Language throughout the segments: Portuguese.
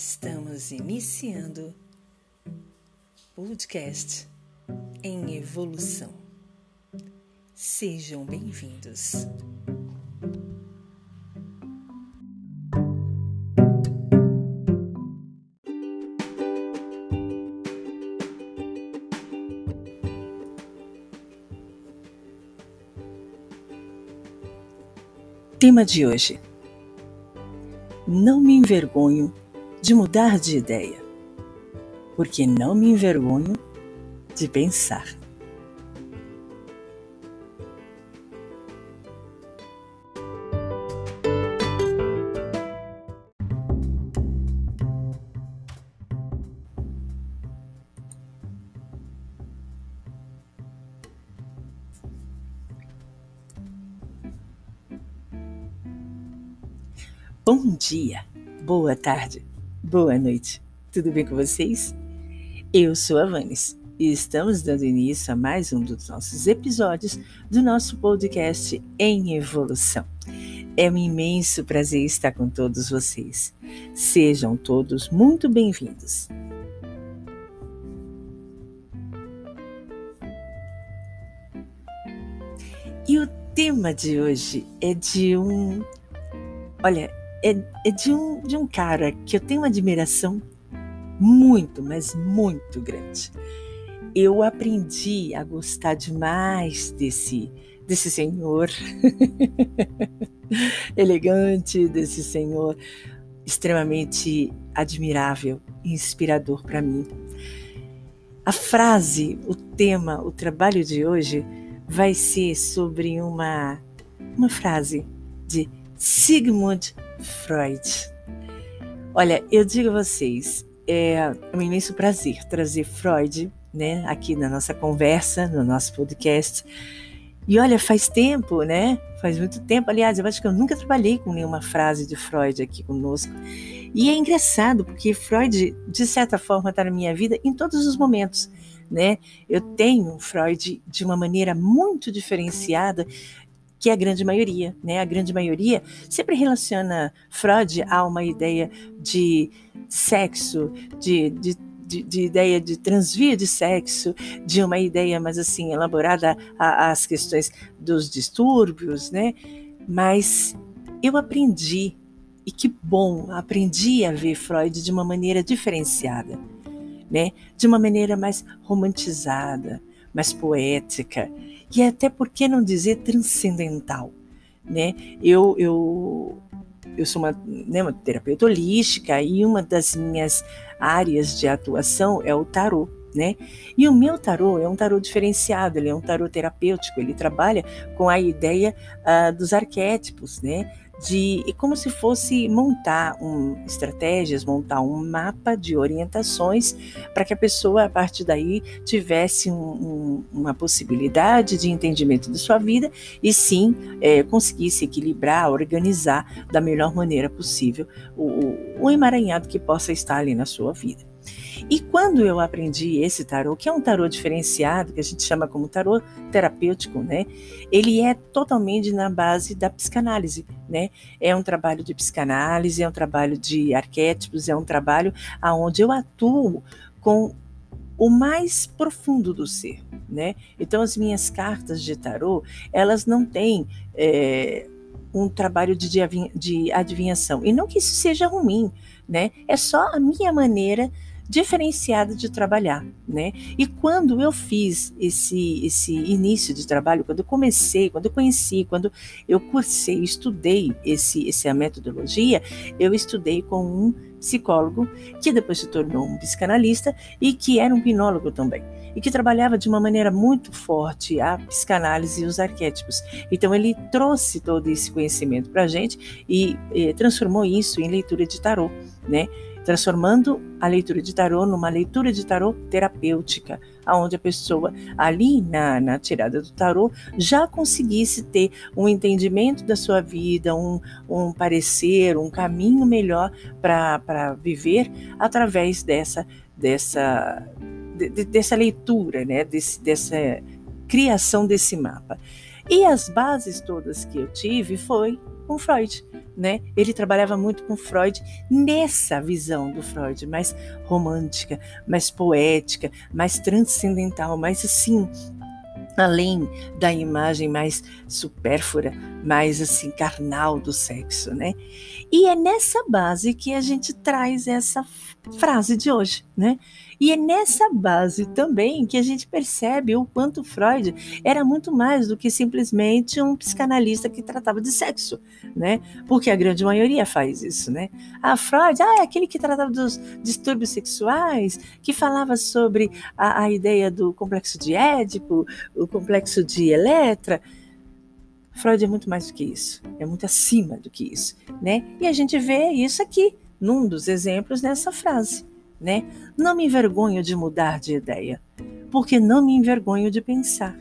Estamos iniciando podcast em evolução. Sejam bem-vindos. Tema de hoje: Não me envergonho de mudar de ideia, porque não me envergonho de pensar. Bom dia, boa tarde, Boa noite, tudo bem com vocês? Eu sou a Vanes e estamos dando início a mais um dos nossos episódios do nosso podcast Em Evolução. É um imenso prazer estar com todos vocês. Sejam todos muito bem-vindos. E o tema de hoje é de um. Olha, é, é de, um, de um cara que eu tenho uma admiração muito, mas muito grande. Eu aprendi a gostar demais desse, desse senhor elegante, desse senhor extremamente admirável e inspirador para mim. A frase, o tema, o trabalho de hoje vai ser sobre uma, uma frase de Sigmund Freud. Olha, eu digo a vocês, é um imenso prazer trazer Freud, né, aqui na nossa conversa, no nosso podcast. E olha, faz tempo, né? Faz muito tempo. Aliás, eu acho que eu nunca trabalhei com nenhuma frase de Freud aqui conosco. E é engraçado, porque Freud, de certa forma, está na minha vida em todos os momentos. Né? Eu tenho Freud de uma maneira muito diferenciada que é a grande maioria, né? A grande maioria sempre relaciona Freud a uma ideia de sexo, de, de, de, de ideia de transvio de sexo, de uma ideia mais assim elaborada às questões dos distúrbios, né? Mas eu aprendi e que bom, aprendi a ver Freud de uma maneira diferenciada, né? De uma maneira mais romantizada, mais poética e até por que não dizer transcendental, né? Eu eu eu sou uma, né, uma terapeuta holística e uma das minhas áreas de atuação é o tarô, né? E o meu tarô é um tarô diferenciado, ele é um tarô terapêutico, ele trabalha com a ideia uh, dos arquétipos, né? de e como se fosse montar um, estratégias, montar um mapa de orientações para que a pessoa a partir daí tivesse um, um, uma possibilidade de entendimento de sua vida e sim é, conseguisse equilibrar, organizar da melhor maneira possível o, o emaranhado que possa estar ali na sua vida. E quando eu aprendi esse tarô, que é um tarô diferenciado, que a gente chama como tarô terapêutico, né? Ele é totalmente na base da psicanálise, né? É um trabalho de psicanálise, é um trabalho de arquétipos, é um trabalho aonde eu atuo com o mais profundo do ser, né? Então as minhas cartas de tarô, elas não têm é, um trabalho de, de adivinhação. E não que isso seja ruim, né? É só a minha maneira diferenciada de trabalhar, né? E quando eu fiz esse esse início de trabalho, quando eu comecei, quando eu conheci, quando eu cursei, estudei esse essa metodologia, eu estudei com um psicólogo que depois se tornou um psicanalista e que era um hipnólogo também e que trabalhava de uma maneira muito forte a psicanálise e os arquétipos. Então ele trouxe todo esse conhecimento para a gente e, e transformou isso em leitura de tarô, né? Transformando a leitura de tarô numa leitura de tarô terapêutica, aonde a pessoa ali na, na tirada do tarô já conseguisse ter um entendimento da sua vida, um, um parecer, um caminho melhor para viver através dessa dessa de, dessa leitura, né, desse, dessa criação desse mapa. E as bases todas que eu tive foi com Freud. Né? Ele trabalhava muito com Freud nessa visão do Freud, mais romântica, mais poética, mais transcendental, mais assim, além da imagem mais supérflua, mais assim carnal do sexo, né? E é nessa base que a gente traz essa frase de hoje, né? E é nessa base também que a gente percebe o quanto Freud era muito mais do que simplesmente um psicanalista que tratava de sexo, né? Porque a grande maioria faz isso, né? Ah, Freud, ah, é aquele que tratava dos distúrbios sexuais, que falava sobre a, a ideia do complexo de Édipo, o complexo de Eletra. Freud é muito mais do que isso, é muito acima do que isso, né? E a gente vê isso aqui num dos exemplos nessa frase né? Não me envergonho de mudar de ideia, porque não me envergonho de pensar.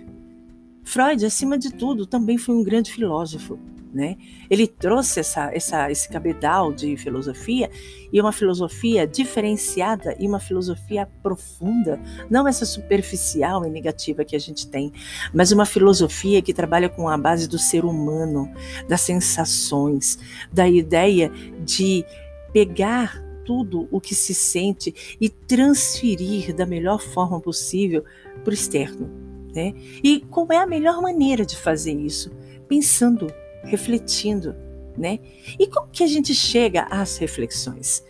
Freud, acima de tudo, também foi um grande filósofo. Né? Ele trouxe essa, essa, esse cabedal de filosofia e uma filosofia diferenciada e uma filosofia profunda, não essa superficial e negativa que a gente tem, mas uma filosofia que trabalha com a base do ser humano, das sensações, da ideia de pegar tudo o que se sente e transferir da melhor forma possível para o externo. Né? E qual é a melhor maneira de fazer isso? Pensando, refletindo. Né? E como que a gente chega às reflexões?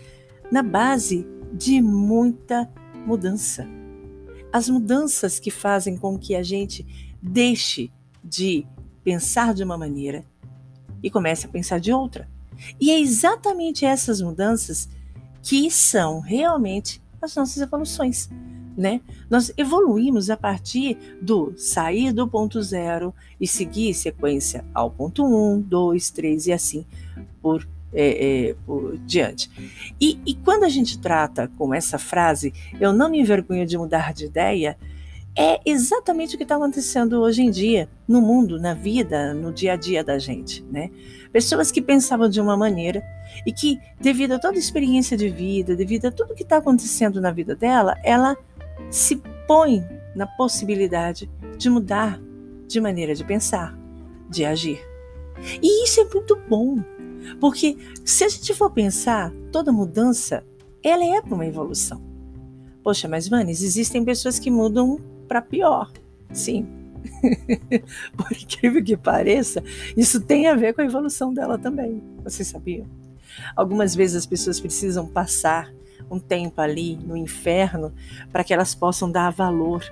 Na base de muita mudança. As mudanças que fazem com que a gente deixe de pensar de uma maneira e comece a pensar de outra. E é exatamente essas mudanças que são realmente as nossas evoluções. Né? Nós evoluímos a partir do sair do ponto zero e seguir sequência ao ponto um, dois, três e assim por, é, é, por diante. E, e quando a gente trata com essa frase, eu não me envergonho de mudar de ideia, é exatamente o que está acontecendo hoje em dia no mundo, na vida, no dia a dia da gente, né? Pessoas que pensavam de uma maneira e que, devido a toda a experiência de vida, devido a tudo que está acontecendo na vida dela, ela se põe na possibilidade de mudar de maneira de pensar, de agir. E isso é muito bom, porque se a gente for pensar, toda mudança, ela é para uma evolução. Poxa, mas Vanes, existem pessoas que mudam para pior. Sim. Por incrível que pareça, isso tem a ver com a evolução dela também. Vocês sabiam? Algumas vezes as pessoas precisam passar um tempo ali no inferno para que elas possam dar valor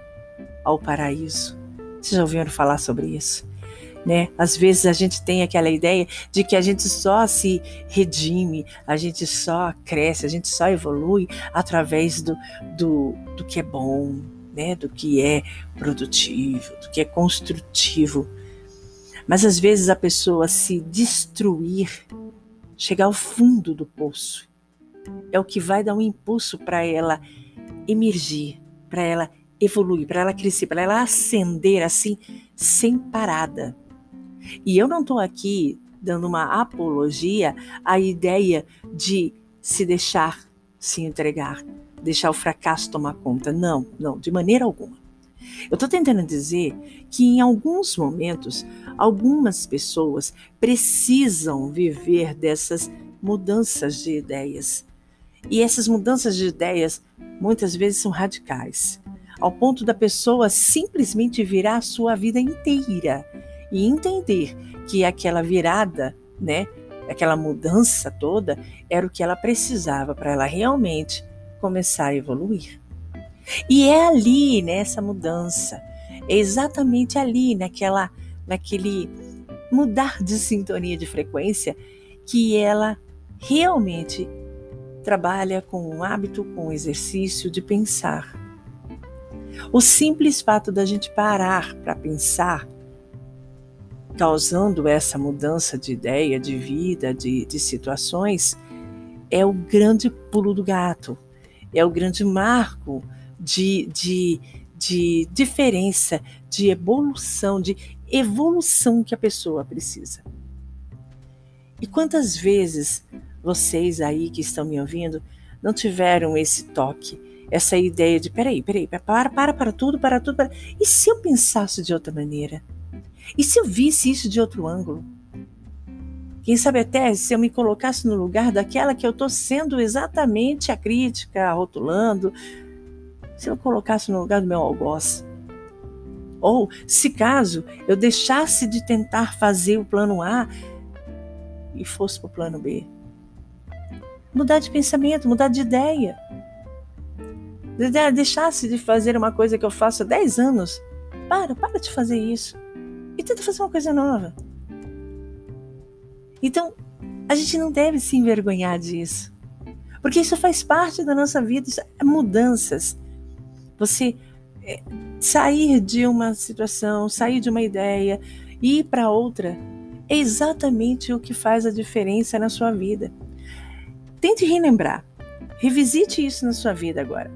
ao paraíso. Vocês já ouviram falar sobre isso? Né? Às vezes a gente tem aquela ideia de que a gente só se redime, a gente só cresce, a gente só evolui através do, do, do que é bom, né, do que é produtivo, do que é construtivo. Mas às vezes a pessoa se destruir, chegar ao fundo do poço, é o que vai dar um impulso para ela emergir, para ela evoluir, para ela crescer, para ela ascender assim, sem parada. E eu não estou aqui dando uma apologia à ideia de se deixar se entregar deixar o fracasso tomar conta. Não, não, de maneira alguma. Eu estou tentando dizer que em alguns momentos, algumas pessoas precisam viver dessas mudanças de ideias. E essas mudanças de ideias muitas vezes são radicais, ao ponto da pessoa simplesmente virar a sua vida inteira e entender que aquela virada, né, aquela mudança toda era o que ela precisava para ela realmente começar a evoluir. E é ali, nessa mudança, é exatamente ali, naquela, naquele mudar de sintonia de frequência, que ela realmente trabalha com o hábito, com o exercício de pensar. O simples fato da gente parar para pensar, causando essa mudança de ideia, de vida, de, de situações, é o grande pulo do gato é o grande marco de, de, de diferença, de evolução, de evolução que a pessoa precisa. E quantas vezes vocês aí que estão me ouvindo não tiveram esse toque, essa ideia de peraí, peraí, para, para, para tudo, para tudo, para... e se eu pensasse de outra maneira? E se eu visse isso de outro ângulo? Quem sabe até se eu me colocasse no lugar daquela que eu estou sendo exatamente a crítica, rotulando, se eu colocasse no lugar do meu algoz. Ou, se caso eu deixasse de tentar fazer o plano A e fosse para o plano B. Mudar de pensamento, mudar de ideia. Deixasse de fazer uma coisa que eu faço há 10 anos. Para, para de fazer isso. E tenta fazer uma coisa nova. Então, a gente não deve se envergonhar disso. Porque isso faz parte da nossa vida, é mudanças. Você é, sair de uma situação, sair de uma ideia e ir para outra é exatamente o que faz a diferença na sua vida. Tente relembrar, revisite isso na sua vida agora.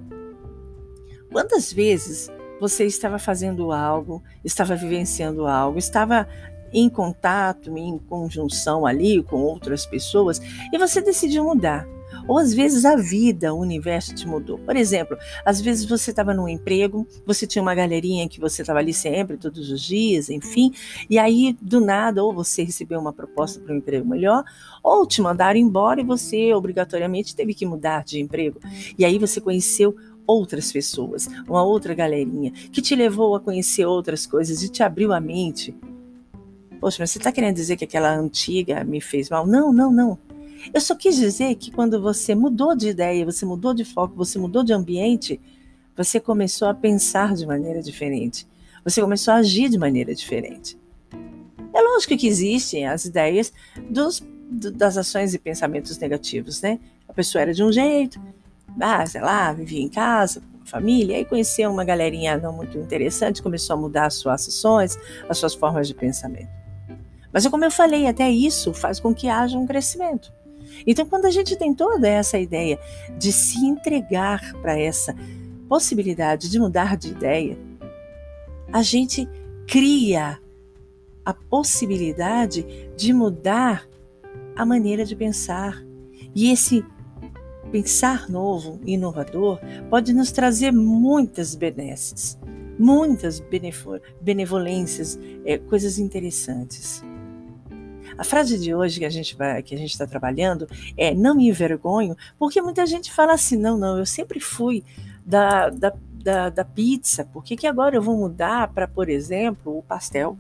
Quantas vezes você estava fazendo algo, estava vivenciando algo, estava em contato, em conjunção ali com outras pessoas e você decidiu mudar. Ou às vezes a vida, o universo te mudou. Por exemplo, às vezes você estava num emprego, você tinha uma galerinha que você estava ali sempre, todos os dias, enfim, e aí do nada, ou você recebeu uma proposta para um emprego melhor, ou te mandaram embora e você obrigatoriamente teve que mudar de emprego. E aí você conheceu outras pessoas, uma outra galerinha, que te levou a conhecer outras coisas e te abriu a mente Poxa, mas você está querendo dizer que aquela antiga me fez mal? Não, não, não. Eu só quis dizer que quando você mudou de ideia, você mudou de foco, você mudou de ambiente, você começou a pensar de maneira diferente. Você começou a agir de maneira diferente. É lógico que existem as ideias dos, das ações e pensamentos negativos, né? A pessoa era de um jeito, ah, sei lá, vivia em casa, família, aí conheceu uma galerinha não muito interessante, começou a mudar as suas ações, as suas formas de pensamento. Mas como eu falei, até isso faz com que haja um crescimento. Então, quando a gente tem toda essa ideia de se entregar para essa possibilidade de mudar de ideia, a gente cria a possibilidade de mudar a maneira de pensar. E esse pensar novo, inovador, pode nos trazer muitas benesses, muitas benevolências, é, coisas interessantes. A frase de hoje que a gente vai, que a gente está trabalhando é não me envergonho, porque muita gente fala assim, não, não, eu sempre fui da, da, da, da pizza, por que, que agora eu vou mudar para, por exemplo, o pastel?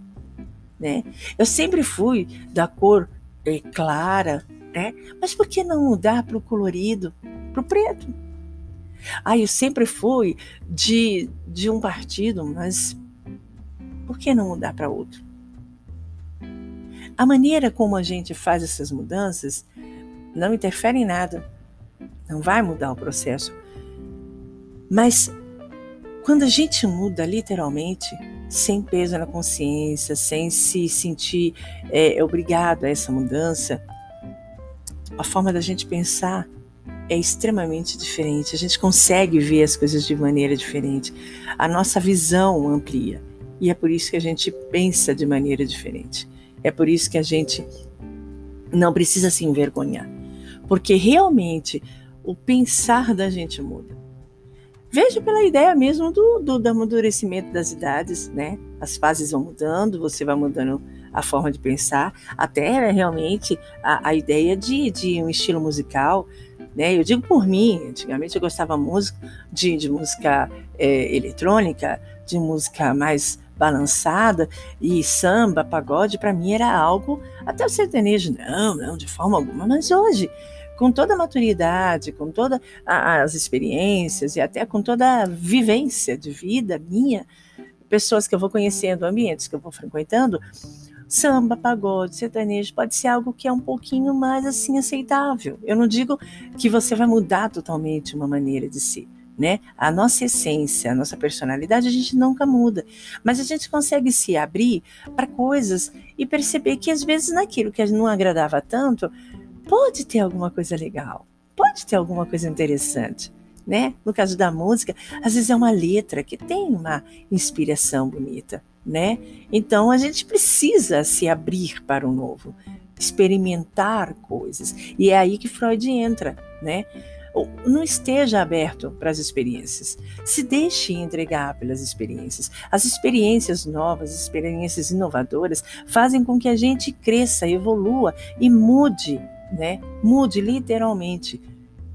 Né? Eu sempre fui da cor é, clara, né? mas por que não mudar para o colorido, para o preto? Ah, eu sempre fui de, de um partido, mas por que não mudar para outro? A maneira como a gente faz essas mudanças não interfere em nada, não vai mudar o processo. Mas quando a gente muda literalmente, sem peso na consciência, sem se sentir é, obrigado a essa mudança, a forma da gente pensar é extremamente diferente. A gente consegue ver as coisas de maneira diferente. A nossa visão amplia. E é por isso que a gente pensa de maneira diferente. É por isso que a gente não precisa se envergonhar, porque realmente o pensar da gente muda. Veja pela ideia mesmo do, do, do amadurecimento das idades, né? As fases vão mudando, você vai mudando a forma de pensar, até realmente a, a ideia de, de um estilo musical. Né? Eu digo por mim, antigamente eu gostava música, de, de música é, eletrônica, de música mais balançada e samba, pagode, para mim era algo, até o sertanejo, não, não, de forma alguma, mas hoje, com toda a maturidade, com todas as experiências e até com toda a vivência de vida minha, pessoas que eu vou conhecendo, ambientes que eu vou frequentando, samba, pagode, sertanejo pode ser algo que é um pouquinho mais assim aceitável. Eu não digo que você vai mudar totalmente uma maneira de ser né? A nossa essência, a nossa personalidade, a gente nunca muda, mas a gente consegue se abrir para coisas e perceber que às vezes naquilo que não agradava tanto, pode ter alguma coisa legal, pode ter alguma coisa interessante. Né? No caso da música, às vezes é uma letra que tem uma inspiração bonita, né? Então a gente precisa se abrir para o novo, experimentar coisas. E é aí que Freud entra, né? Não esteja aberto para as experiências. Se deixe entregar pelas experiências. As experiências novas, as experiências inovadoras fazem com que a gente cresça, evolua e mude, né? Mude literalmente,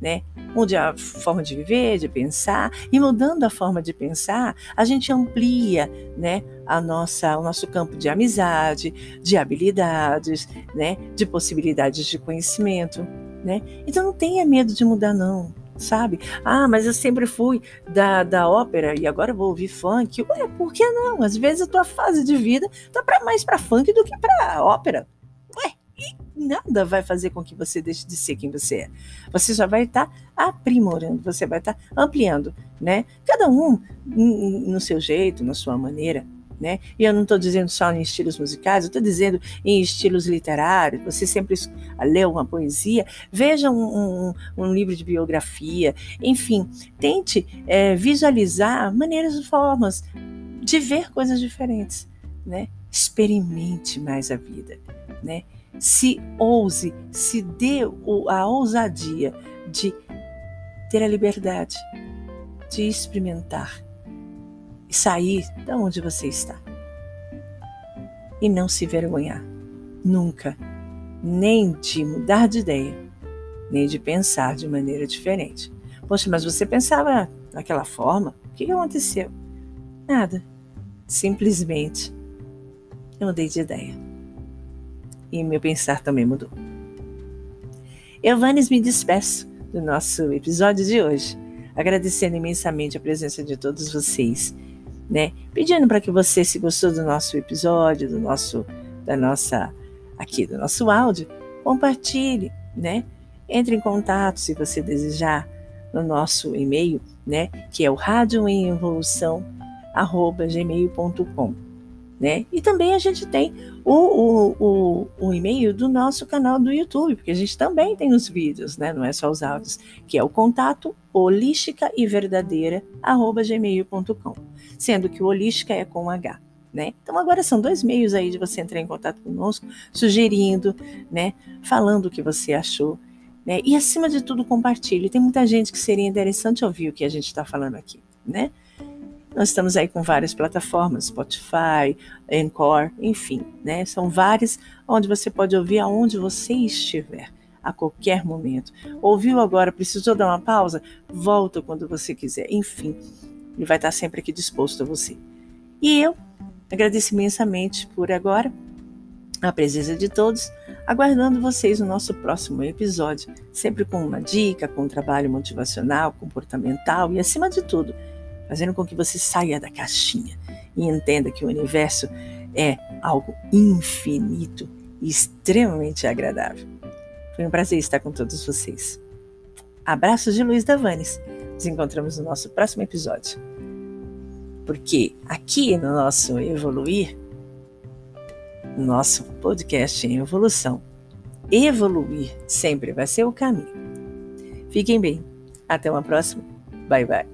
né? Mude a forma de viver, de pensar, e mudando a forma de pensar, a gente amplia, né, a nossa, o nosso campo de amizade, de habilidades, né, de possibilidades de conhecimento né? Então não tenha medo de mudar, não, sabe? Ah, mas eu sempre fui da, da ópera e agora vou ouvir funk. Ué, por que não? Às vezes a tua fase de vida tá pra, mais para funk do que para ópera. Ué, e nada vai fazer com que você deixe de ser quem você é. Você só vai estar tá aprimorando, você vai estar tá ampliando, né? Cada um no seu jeito, na sua maneira, né? E eu não estou dizendo só em estilos musicais, eu estou dizendo em estilos literários. Você sempre leu uma poesia, veja um, um, um livro de biografia, enfim, tente é, visualizar maneiras e formas de ver coisas diferentes, né? Experimente mais a vida, né? Se ouse, se dê a ousadia de ter a liberdade de experimentar sair de onde você está. E não se vergonhar, nunca, nem de mudar de ideia, nem de pensar de maneira diferente. Poxa, mas você pensava daquela forma? O que aconteceu? Nada. Simplesmente eu mudei de ideia. E meu pensar também mudou. Eu, Vanes, me despeço do nosso episódio de hoje, agradecendo imensamente a presença de todos vocês né? Pedindo para que você, se gostou do nosso episódio, do nosso, da nossa, aqui do nosso áudio, compartilhe, né? Entre em contato se você desejar no nosso e-mail, né? Que é o rádio né? E também a gente tem o, o, o, o, e-mail do nosso canal do YouTube, porque a gente também tem os vídeos, né? Não é só os áudios, que é o contato holística e verdadeira arroba gmail.com, sendo que o holística é com H. Né? Então agora são dois meios aí de você entrar em contato conosco, sugerindo, né, falando o que você achou, né? E acima de tudo compartilhe. Tem muita gente que seria interessante ouvir o que a gente está falando aqui, né? Nós estamos aí com várias plataformas, Spotify, Encore, enfim, né? São várias onde você pode ouvir aonde você estiver, a qualquer momento. Ouviu agora, precisou dar uma pausa? Volta quando você quiser. Enfim, ele vai estar sempre aqui disposto a você. E eu agradeço imensamente por agora a presença de todos, aguardando vocês no nosso próximo episódio, sempre com uma dica, com um trabalho motivacional, comportamental e, acima de tudo, fazendo com que você saia da caixinha e entenda que o universo é algo infinito e extremamente agradável. Foi um prazer estar com todos vocês. Abraços de Luiz Davanes. Nos encontramos no nosso próximo episódio. Porque aqui no nosso Evoluir, no nosso podcast em evolução, evoluir sempre vai ser o caminho. Fiquem bem. Até uma próxima. Bye bye.